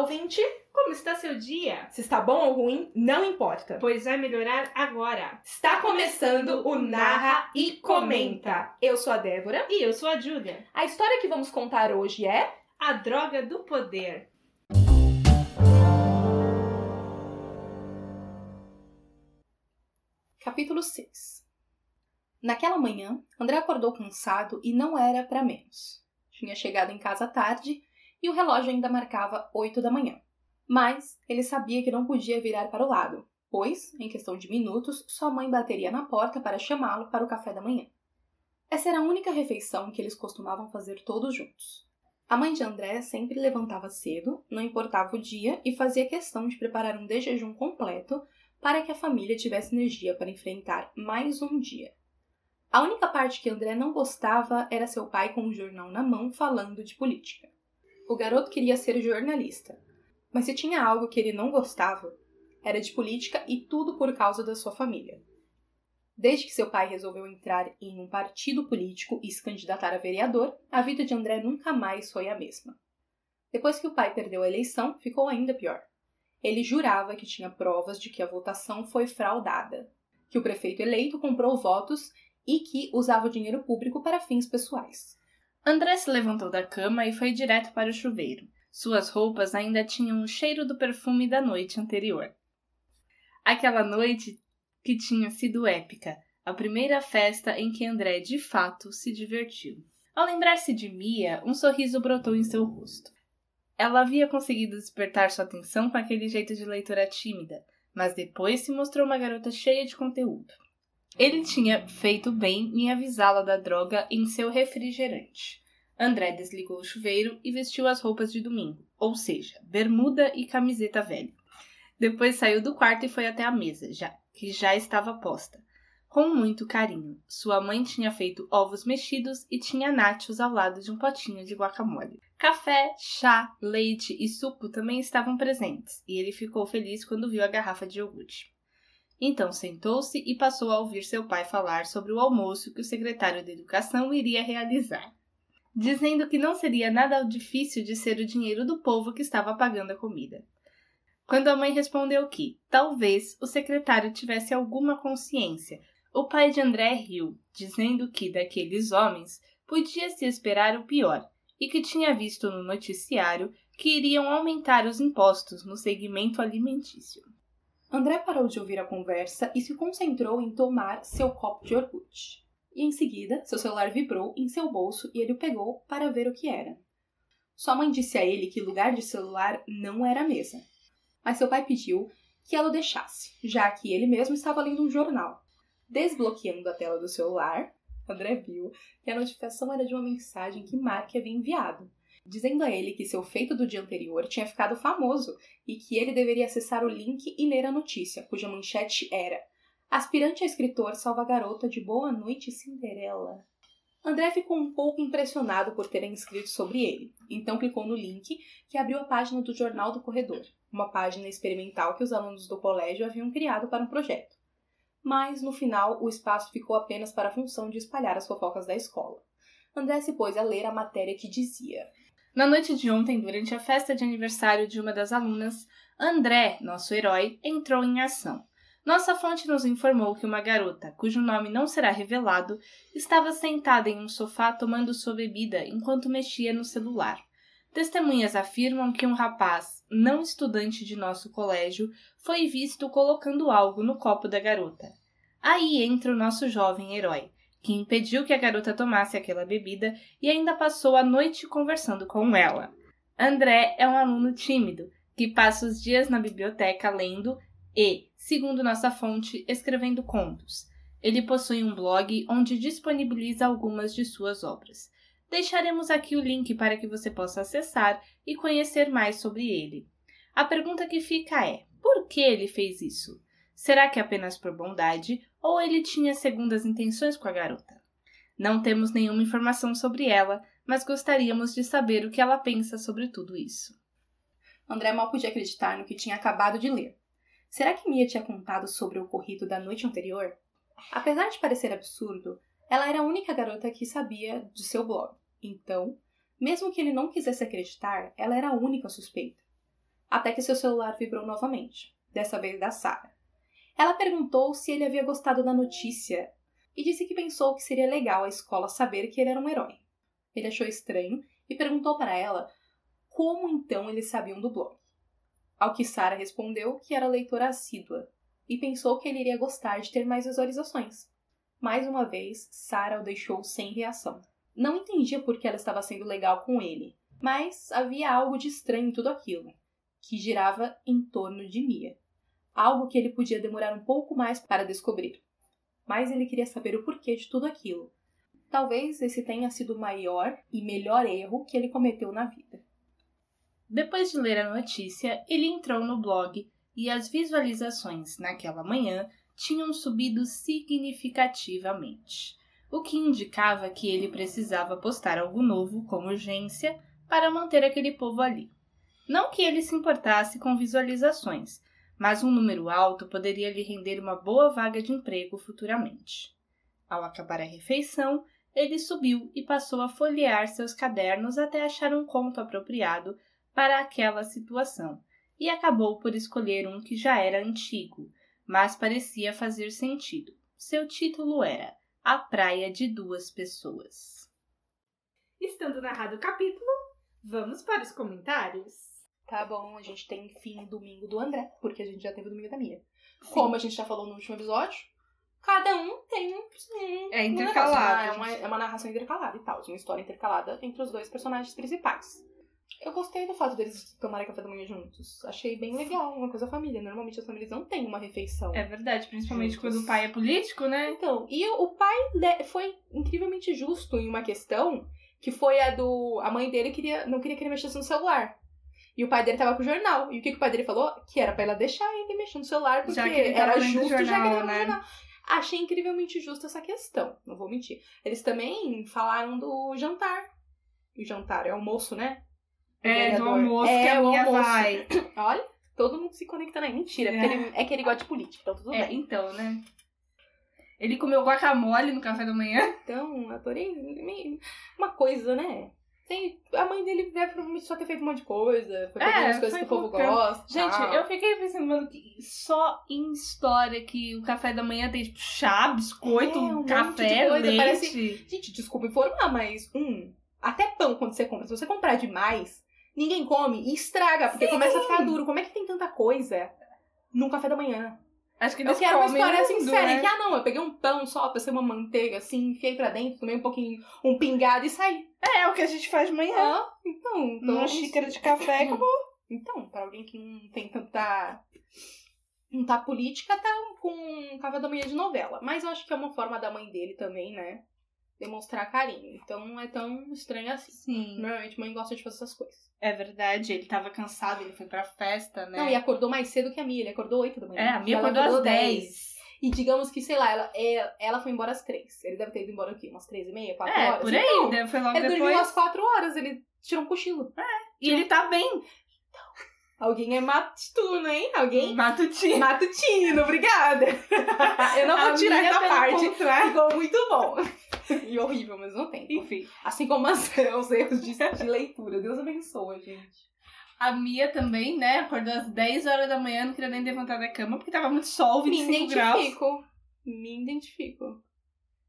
ouvinte! Como está seu dia? Se está bom ou ruim, não importa. Pois vai melhorar agora. Está começando o Narra e Comenta. Eu sou a Débora. E eu sou a Júlia. A história que vamos contar hoje é A Droga do Poder. Capítulo 6 Naquela manhã, André acordou cansado e não era para menos. Tinha chegado em casa tarde e o relógio ainda marcava oito da manhã. Mas ele sabia que não podia virar para o lado, pois, em questão de minutos, sua mãe bateria na porta para chamá-lo para o café da manhã. Essa era a única refeição que eles costumavam fazer todos juntos. A mãe de André sempre levantava cedo, não importava o dia, e fazia questão de preparar um de jejum completo para que a família tivesse energia para enfrentar mais um dia. A única parte que André não gostava era seu pai com um jornal na mão falando de política. O garoto queria ser jornalista, mas se tinha algo que ele não gostava, era de política e tudo por causa da sua família. Desde que seu pai resolveu entrar em um partido político e se candidatar a vereador, a vida de André nunca mais foi a mesma. Depois que o pai perdeu a eleição, ficou ainda pior. Ele jurava que tinha provas de que a votação foi fraudada, que o prefeito eleito comprou votos e que usava dinheiro público para fins pessoais. André se levantou da cama e foi direto para o chuveiro. Suas roupas ainda tinham o cheiro do perfume da noite anterior. Aquela noite que tinha sido épica, a primeira festa em que André de fato se divertiu. Ao lembrar-se de Mia, um sorriso brotou em seu rosto. Ela havia conseguido despertar sua atenção com aquele jeito de leitora tímida, mas depois se mostrou uma garota cheia de conteúdo. Ele tinha feito bem em avisá-la da droga em seu refrigerante. André desligou o chuveiro e vestiu as roupas de domingo, ou seja, bermuda e camiseta velha. Depois saiu do quarto e foi até a mesa, já que já estava posta. Com muito carinho, sua mãe tinha feito ovos mexidos e tinha nachos ao lado de um potinho de guacamole. Café, chá, leite e suco também estavam presentes, e ele ficou feliz quando viu a garrafa de iogurte. Então sentou-se e passou a ouvir seu pai falar sobre o almoço que o secretário de Educação iria realizar, dizendo que não seria nada difícil de ser o dinheiro do povo que estava pagando a comida. Quando a mãe respondeu que, talvez, o secretário tivesse alguma consciência, o pai de André riu, dizendo que daqueles homens podia se esperar o pior e que tinha visto no noticiário que iriam aumentar os impostos no segmento alimentício. André parou de ouvir a conversa e se concentrou em tomar seu copo de iogurte. E em seguida, seu celular vibrou em seu bolso e ele o pegou para ver o que era. Sua mãe disse a ele que lugar de celular não era a mesa, mas seu pai pediu que ela o deixasse, já que ele mesmo estava lendo um jornal. Desbloqueando a tela do celular, André viu que a notificação era de uma mensagem que Mark havia enviado, dizendo a ele que seu feito do dia anterior tinha ficado famoso e que ele deveria acessar o link e ler a notícia, cuja manchete era Aspirante a escritor salva a garota de Boa Noite Cinderela. André ficou um pouco impressionado por terem escrito sobre ele, então clicou no link que abriu a página do Jornal do Corredor, uma página experimental que os alunos do colégio haviam criado para um projeto. Mas, no final, o espaço ficou apenas para a função de espalhar as fofocas da escola. André se pôs a ler a matéria que dizia: na noite de ontem, durante a festa de aniversário de uma das alunas, André, nosso herói, entrou em ação. Nossa fonte nos informou que uma garota, cujo nome não será revelado, estava sentada em um sofá tomando sua bebida enquanto mexia no celular. Testemunhas afirmam que um rapaz, não estudante de nosso colégio, foi visto colocando algo no copo da garota. Aí entra o nosso jovem herói que impediu que a garota tomasse aquela bebida e ainda passou a noite conversando com ela. André é um aluno tímido que passa os dias na biblioteca lendo e, segundo nossa fonte, escrevendo contos. Ele possui um blog onde disponibiliza algumas de suas obras. Deixaremos aqui o link para que você possa acessar e conhecer mais sobre ele. A pergunta que fica é: por que ele fez isso? Será que apenas por bondade ou ele tinha segundas intenções com a garota? Não temos nenhuma informação sobre ela, mas gostaríamos de saber o que ela pensa sobre tudo isso. André mal podia acreditar no que tinha acabado de ler. Será que Mia tinha contado sobre o ocorrido da noite anterior? Apesar de parecer absurdo, ela era a única garota que sabia de seu blog. Então, mesmo que ele não quisesse acreditar, ela era a única suspeita. Até que seu celular vibrou novamente, dessa vez da Sara. Ela perguntou se ele havia gostado da notícia e disse que pensou que seria legal a escola saber que ele era um herói. Ele achou estranho e perguntou para ela como então eles sabiam do blog. Ao que Sara respondeu que era leitora assídua e pensou que ele iria gostar de ter mais visualizações. Mais uma vez, Sara o deixou sem reação. Não entendia por que ela estava sendo legal com ele, mas havia algo de estranho em tudo aquilo, que girava em torno de Mia. Algo que ele podia demorar um pouco mais para descobrir. Mas ele queria saber o porquê de tudo aquilo. Talvez esse tenha sido o maior e melhor erro que ele cometeu na vida. Depois de ler a notícia, ele entrou no blog e as visualizações naquela manhã tinham subido significativamente, o que indicava que ele precisava postar algo novo com urgência para manter aquele povo ali. Não que ele se importasse com visualizações, mas um número alto poderia lhe render uma boa vaga de emprego futuramente. Ao acabar a refeição, ele subiu e passou a folhear seus cadernos até achar um conto apropriado para aquela situação e acabou por escolher um que já era antigo, mas parecia fazer sentido. Seu título era A Praia de Duas Pessoas. Estando narrado o capítulo, vamos para os comentários. Tá bom, a gente tem fim domingo do André, porque a gente já teve o domingo da Mia. Sim. Como a gente já falou no último episódio, cada um tem um. é intercalado. Um é, uma, é uma narração intercalada e tal, uma história intercalada entre os dois personagens principais. Eu gostei do fato deles tomarem café da manhã juntos. Achei bem legal, uma coisa família. Normalmente as famílias não têm uma refeição. É verdade, principalmente juntos. quando o pai é político, né? Então, e o pai foi incrivelmente justo em uma questão que foi a do. A mãe dele queria, não queria que ele mexesse no celular. E o pai dele tava com o jornal. E o que, que o pai dele falou? Que era pra ela deixar ele mexer no celular, porque era justo jornal, já que ele né? jornal. Achei incrivelmente justa essa questão, não vou mentir. Eles também falaram do jantar. O jantar é almoço, né? É, do almoço é, que a minha almoço. vai. Olha, todo mundo se conectando aí. Mentira, é. ele, é que ele gosta de política, então tudo é, bem. então, né? Ele comeu guacamole no café da manhã. Então, adorei. Uma coisa, né? Tem, a mãe dele deve provavelmente só ter feito um monte de coisa. Foi é, as coisas que o povo gosta. Gente, tal. eu fiquei pensando, mano, que só em história que o café da manhã tem, tipo, chá, biscoito, é, um café, leite. Parece... Gente, desculpa informar, mas, um, até pão quando você compra. Se você comprar demais, ninguém come e estraga, porque Sim. começa a ficar duro. Como é que tem tanta coisa num café da manhã? Acho que eles eu quero uma história mundo, sincera. Né? Que, ah, não, eu peguei um pão só pra ser uma manteiga, assim, enfiei pra dentro, tomei um pouquinho, um pingado e saí. É, é o que a gente faz de manhã. Ah, então. então uma xícara de café acabou. Então, pra alguém que não tem tanta. Não tá política, tá com um café da manhã de novela. Mas eu acho que é uma forma da mãe dele também, né? Demonstrar carinho. Então não é tão estranho assim. Sim. Normalmente mãe gosta de fazer essas coisas. É verdade, ele tava cansado, ele foi pra festa, né? Não, e acordou mais cedo que a Mia, ele acordou 8 da manhã. É, a Mia acordou, acordou às 10. 10. E digamos que, sei lá, ela, é, ela foi embora às 3. Ele deve ter ido embora aqui, umas 3 e meia, 4 é, horas. por aí, então, foi logo ele depois. Ele dormiu às 4 horas, ele tirou um cochilo. É, e ele tá bem. Alguém é matutino, hein? Alguém? Matutino. Matutino, obrigada. Eu não vou tirar essa parte. Contrário. Ficou muito bom. e horrível ao mesmo tempo. Enfim. Assim como as, os erros de, de leitura. Deus abençoe, gente. A Mia também, né? Acordou às 10 horas da manhã, não queria nem levantar da cama, porque tava muito sol, 25 Me graus. Me identifico. Me identifico.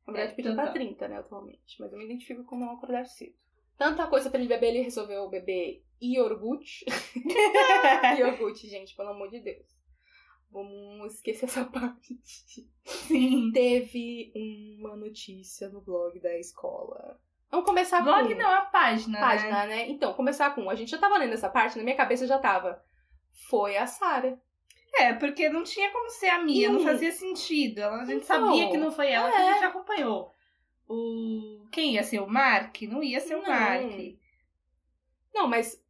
Na verdade, é, pediu pra 30, né, atualmente. Mas eu me identifico com não acordar cedo. Tanta coisa pra ele beber, ele resolveu beber iogurte. iogurte, gente, pelo amor de Deus. Vamos esquecer essa parte. Sim. Teve uma notícia no blog da escola. Vamos começar blog com. Blog não, a página. Página, né? né? Então, começar com. A gente já tava lendo essa parte, na minha cabeça já tava. Foi a Sara. É, porque não tinha como ser a Mia, não fazia sentido. A gente então, sabia que não foi ela é. que a gente acompanhou. O... Quem ia ser o Mark? Não ia ser o Mark. Não, mas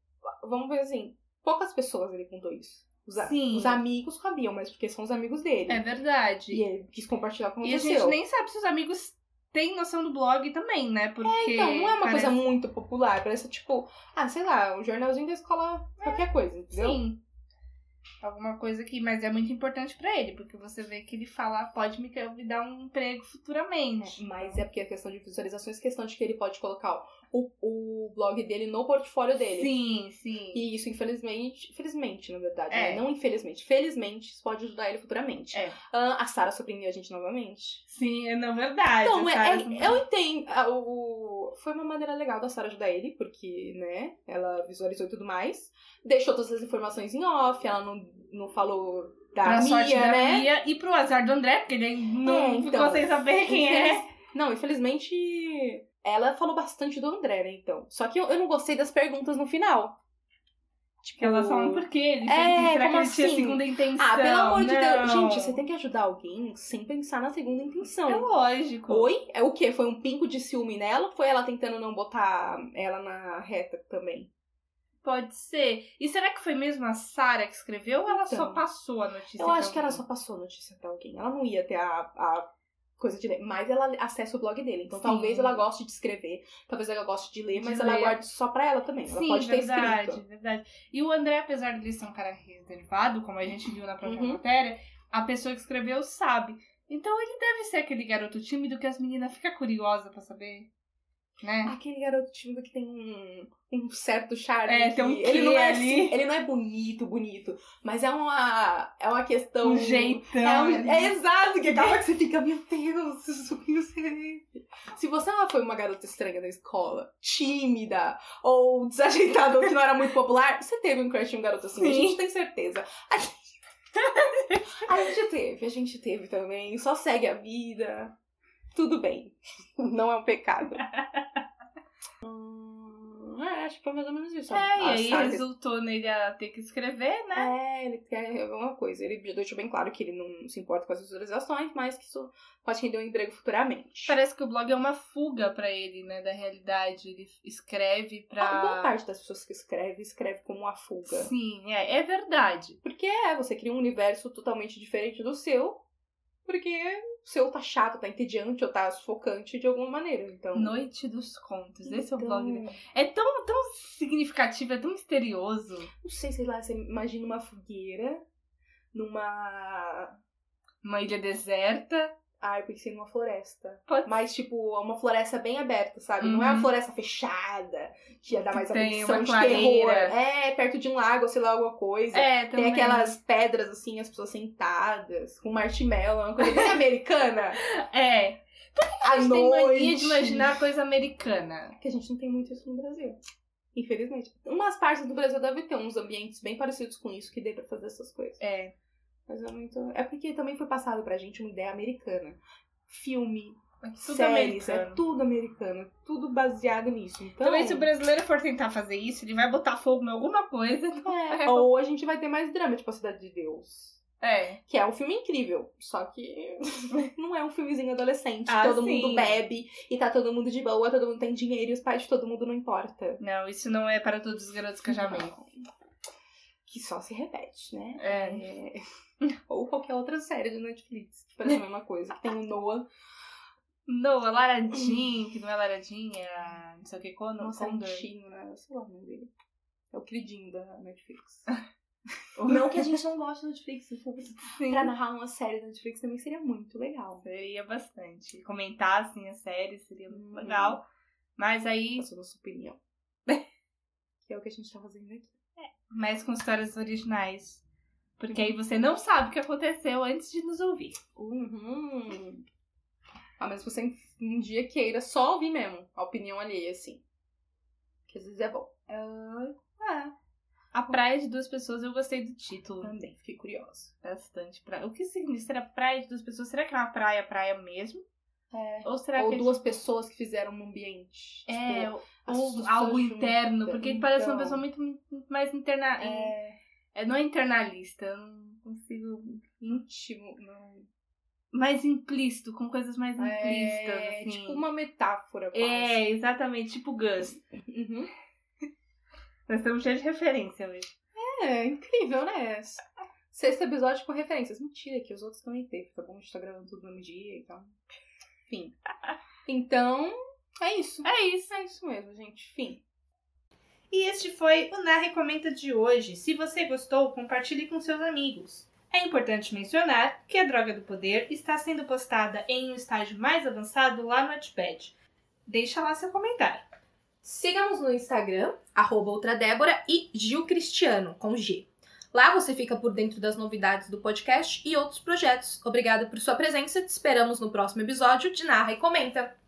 vamos ver assim, poucas pessoas ele contou isso. Os, Sim. os amigos sabiam, mas porque são os amigos dele. É verdade. E ele quis compartilhar com E a gente nem sabe se os amigos têm noção do blog também, né? Porque. É, então, não é uma parece... coisa muito popular. Parece tipo, ah, sei lá, um jornalzinho da escola, qualquer coisa, entendeu? Sim. Alguma coisa que, mas é muito importante pra ele, porque você vê que ele fala, pode me, me dar um emprego futuramente. Mas é porque a questão de visualizações, questão de que ele pode colocar o, o blog dele no portfólio dele. Sim, sim. E isso, infelizmente, felizmente, na verdade, É. né? não infelizmente, felizmente, isso pode ajudar ele futuramente. É. Ah, a Sarah surpreendeu a gente novamente. Sim, é na verdade. Então, é- é- eu entendo. ah, o- Foi uma maneira legal da Sarah ajudar ele, porque, né, ela visualizou e tudo mais. Deixou todas as informações em off, ela não, não falou da pra Mia, sorte da né? Mia e pro azar do André, porque ele não É, ficou então, sem saber quem é. Infeliz- Não, infelizmente, ela falou bastante do André, né, então. Só que eu, eu não gostei das perguntas no final. Tipo, elas falam por quê? Ele É, será que ele tinha assim? segunda intenção? Ah, pelo amor de Deus. Não. Gente, você tem que ajudar alguém sem pensar na segunda intenção. É lógico. Oi? É o quê? Foi um pingo de ciúme nela? ou Foi ela tentando não botar ela na reta também? Pode ser. E será que foi mesmo a Sarah que escreveu ou ela só Então, passou a notícia? Eu acho que ela só passou a notícia pra alguém. Ela não ia ter a, a coisa de ler. Mas ela acessa o blog dele. Então Sim. talvez ela goste de escrever, talvez ela goste de ler, De mas ela ler. guarde só pra ela também. Ela Sim, pode ter verdade, escrito. verdade. E o André, apesar de ele ser um cara reservado, como a gente viu na própria Uhum. matéria, a pessoa que escreveu sabe. Então ele deve ser aquele garoto tímido que as meninas ficam curiosas pra saber, né? Aquele garoto tímido que tem um, um certo charme. É, que tem um ele quê não é ali. assim, ele não é bonito, bonito, mas é uma é uma questão Um jeitão. É, um- é exato, que acaba que você fica, meu Deus, isso que. Se você foi uma garota estranha da escola, tímida, ou desajeitada, ou que não era muito popular, você teve um crush em um garoto assim, a Sim. gente tem certeza. A gente... a gente teve, a gente teve também, só segue a vida. Tudo bem. Não é um pecado. Hum, é, acho que foi mais ou menos isso. É, e A aí resultou nele a ter que escrever, né? é, ele quer alguma coisa. Ele deixou bem claro que ele não se importa com as visualizações, mas que isso pode render um emprego futuramente. Parece que o blog é uma fuga pra ele, né, da realidade. Ele escreve pra. A boa parte das pessoas que escreve, escreve como uma fuga. Sim, é, é verdade. Porque é, você cria um universo totalmente diferente do seu, porque seu tá chato, tá entediante ou tá sufocante de alguma maneira. Então. Noite dos Contos. Esse é o Então, blog. É tão, tão significativo, é tão misterioso. Não sei, sei lá, você imagina uma fogueira numa. Uma ilha deserta. Ah, eu pensei numa floresta. Pode Mas, tipo, uma floresta bem aberta, sabe? Não é uma Uhum. floresta fechada, que ia dar mais tem uma de terror. É, perto de um lago, sei lá, alguma coisa. É, Tem também. aquelas pedras, assim, as pessoas sentadas, com marshmallow, uma coisa bem americana. É. A gente tem noite. mania de imaginar coisa americana. Que a gente não tem muito isso no Brasil. Infelizmente. Umas partes do Brasil deve ter uns ambientes bem parecidos com isso, que dê pra fazer essas coisas. É. Mas é muito. É porque também foi passado pra gente uma ideia americana. Filme, É tudo séries, é americano. tudo americano. Tudo baseado nisso. Então. Também se o brasileiro for tentar fazer isso, ele vai botar fogo em alguma coisa. É, ou a gente vai ter mais drama, tipo a Cidade de Deus. É. Que é um filme incrível. Só que não é um filmezinho adolescente. Ah, todo sim. mundo bebe e tá todo mundo de boa, todo mundo tem dinheiro e os pais de todo mundo não importa. Não, isso não é para todos os garotos que eu já amei. Que só se repete, né? É. É. Ou qualquer outra série do Netflix, que parece a mesma coisa. Que tem o Noah. Noah, Lara Jean, que não é Lara Jean, é a não sei o que, Condor. Nossa, Condor. Antino, né? Sei lá o nome dele. É o queridinho da Netflix. não que a gente não goste da Netflix. Sim. pra narrar uma série da Netflix também seria muito legal. Seria bastante. Comentar, assim, a série seria muito Uhum. legal. Mas aí, Passando a sua opinião. que é o que a gente tá fazendo aqui. Mais com histórias originais. Porque aí você não sabe o que aconteceu antes de nos ouvir. Uhum. Ah, mas você um dia queira só ouvir mesmo a opinião alheia, assim. Que às vezes é bom. Ah, a praia de duas pessoas, eu gostei do título. Também, fiquei curiosa. Bastante. Pra... O que significa? Será praia de duas pessoas? Será que é uma praia, praia mesmo? É. Ou será Ou que duas pessoas que fizeram um ambiente. é, Tipo, ou algo interno? Porque parece uma Então, pessoa muito, muito mais interna... É, É, não é internalista, eu não consigo. íntimo. Não. Mais implícito, com coisas mais implícitas, É, assim. tipo uma metáfora, quase. É, exatamente, tipo Gus. Uhum. Nós estamos cheios de referência hoje. É, incrível, né? Sexto episódio com referências. Mentira, que os outros também teve, tá bom? A gente tá gravando tudo no mesmo dia e tal. Enfim. Então, é isso. É isso. É isso mesmo, gente. Fim. E este foi o Na Recomenda de hoje. Se você gostou, compartilhe com seus amigos. É importante mencionar que a Droga do Poder está sendo postada em um estágio mais avançado lá no Wattpad. Deixa lá seu comentário. Siga-nos no Instagram, arroba outradébora e Gil Cristiano, com G. Lá você fica por dentro das novidades do podcast e outros projetos. Obrigada por sua presença, te esperamos no próximo episódio de Narra e Comenta.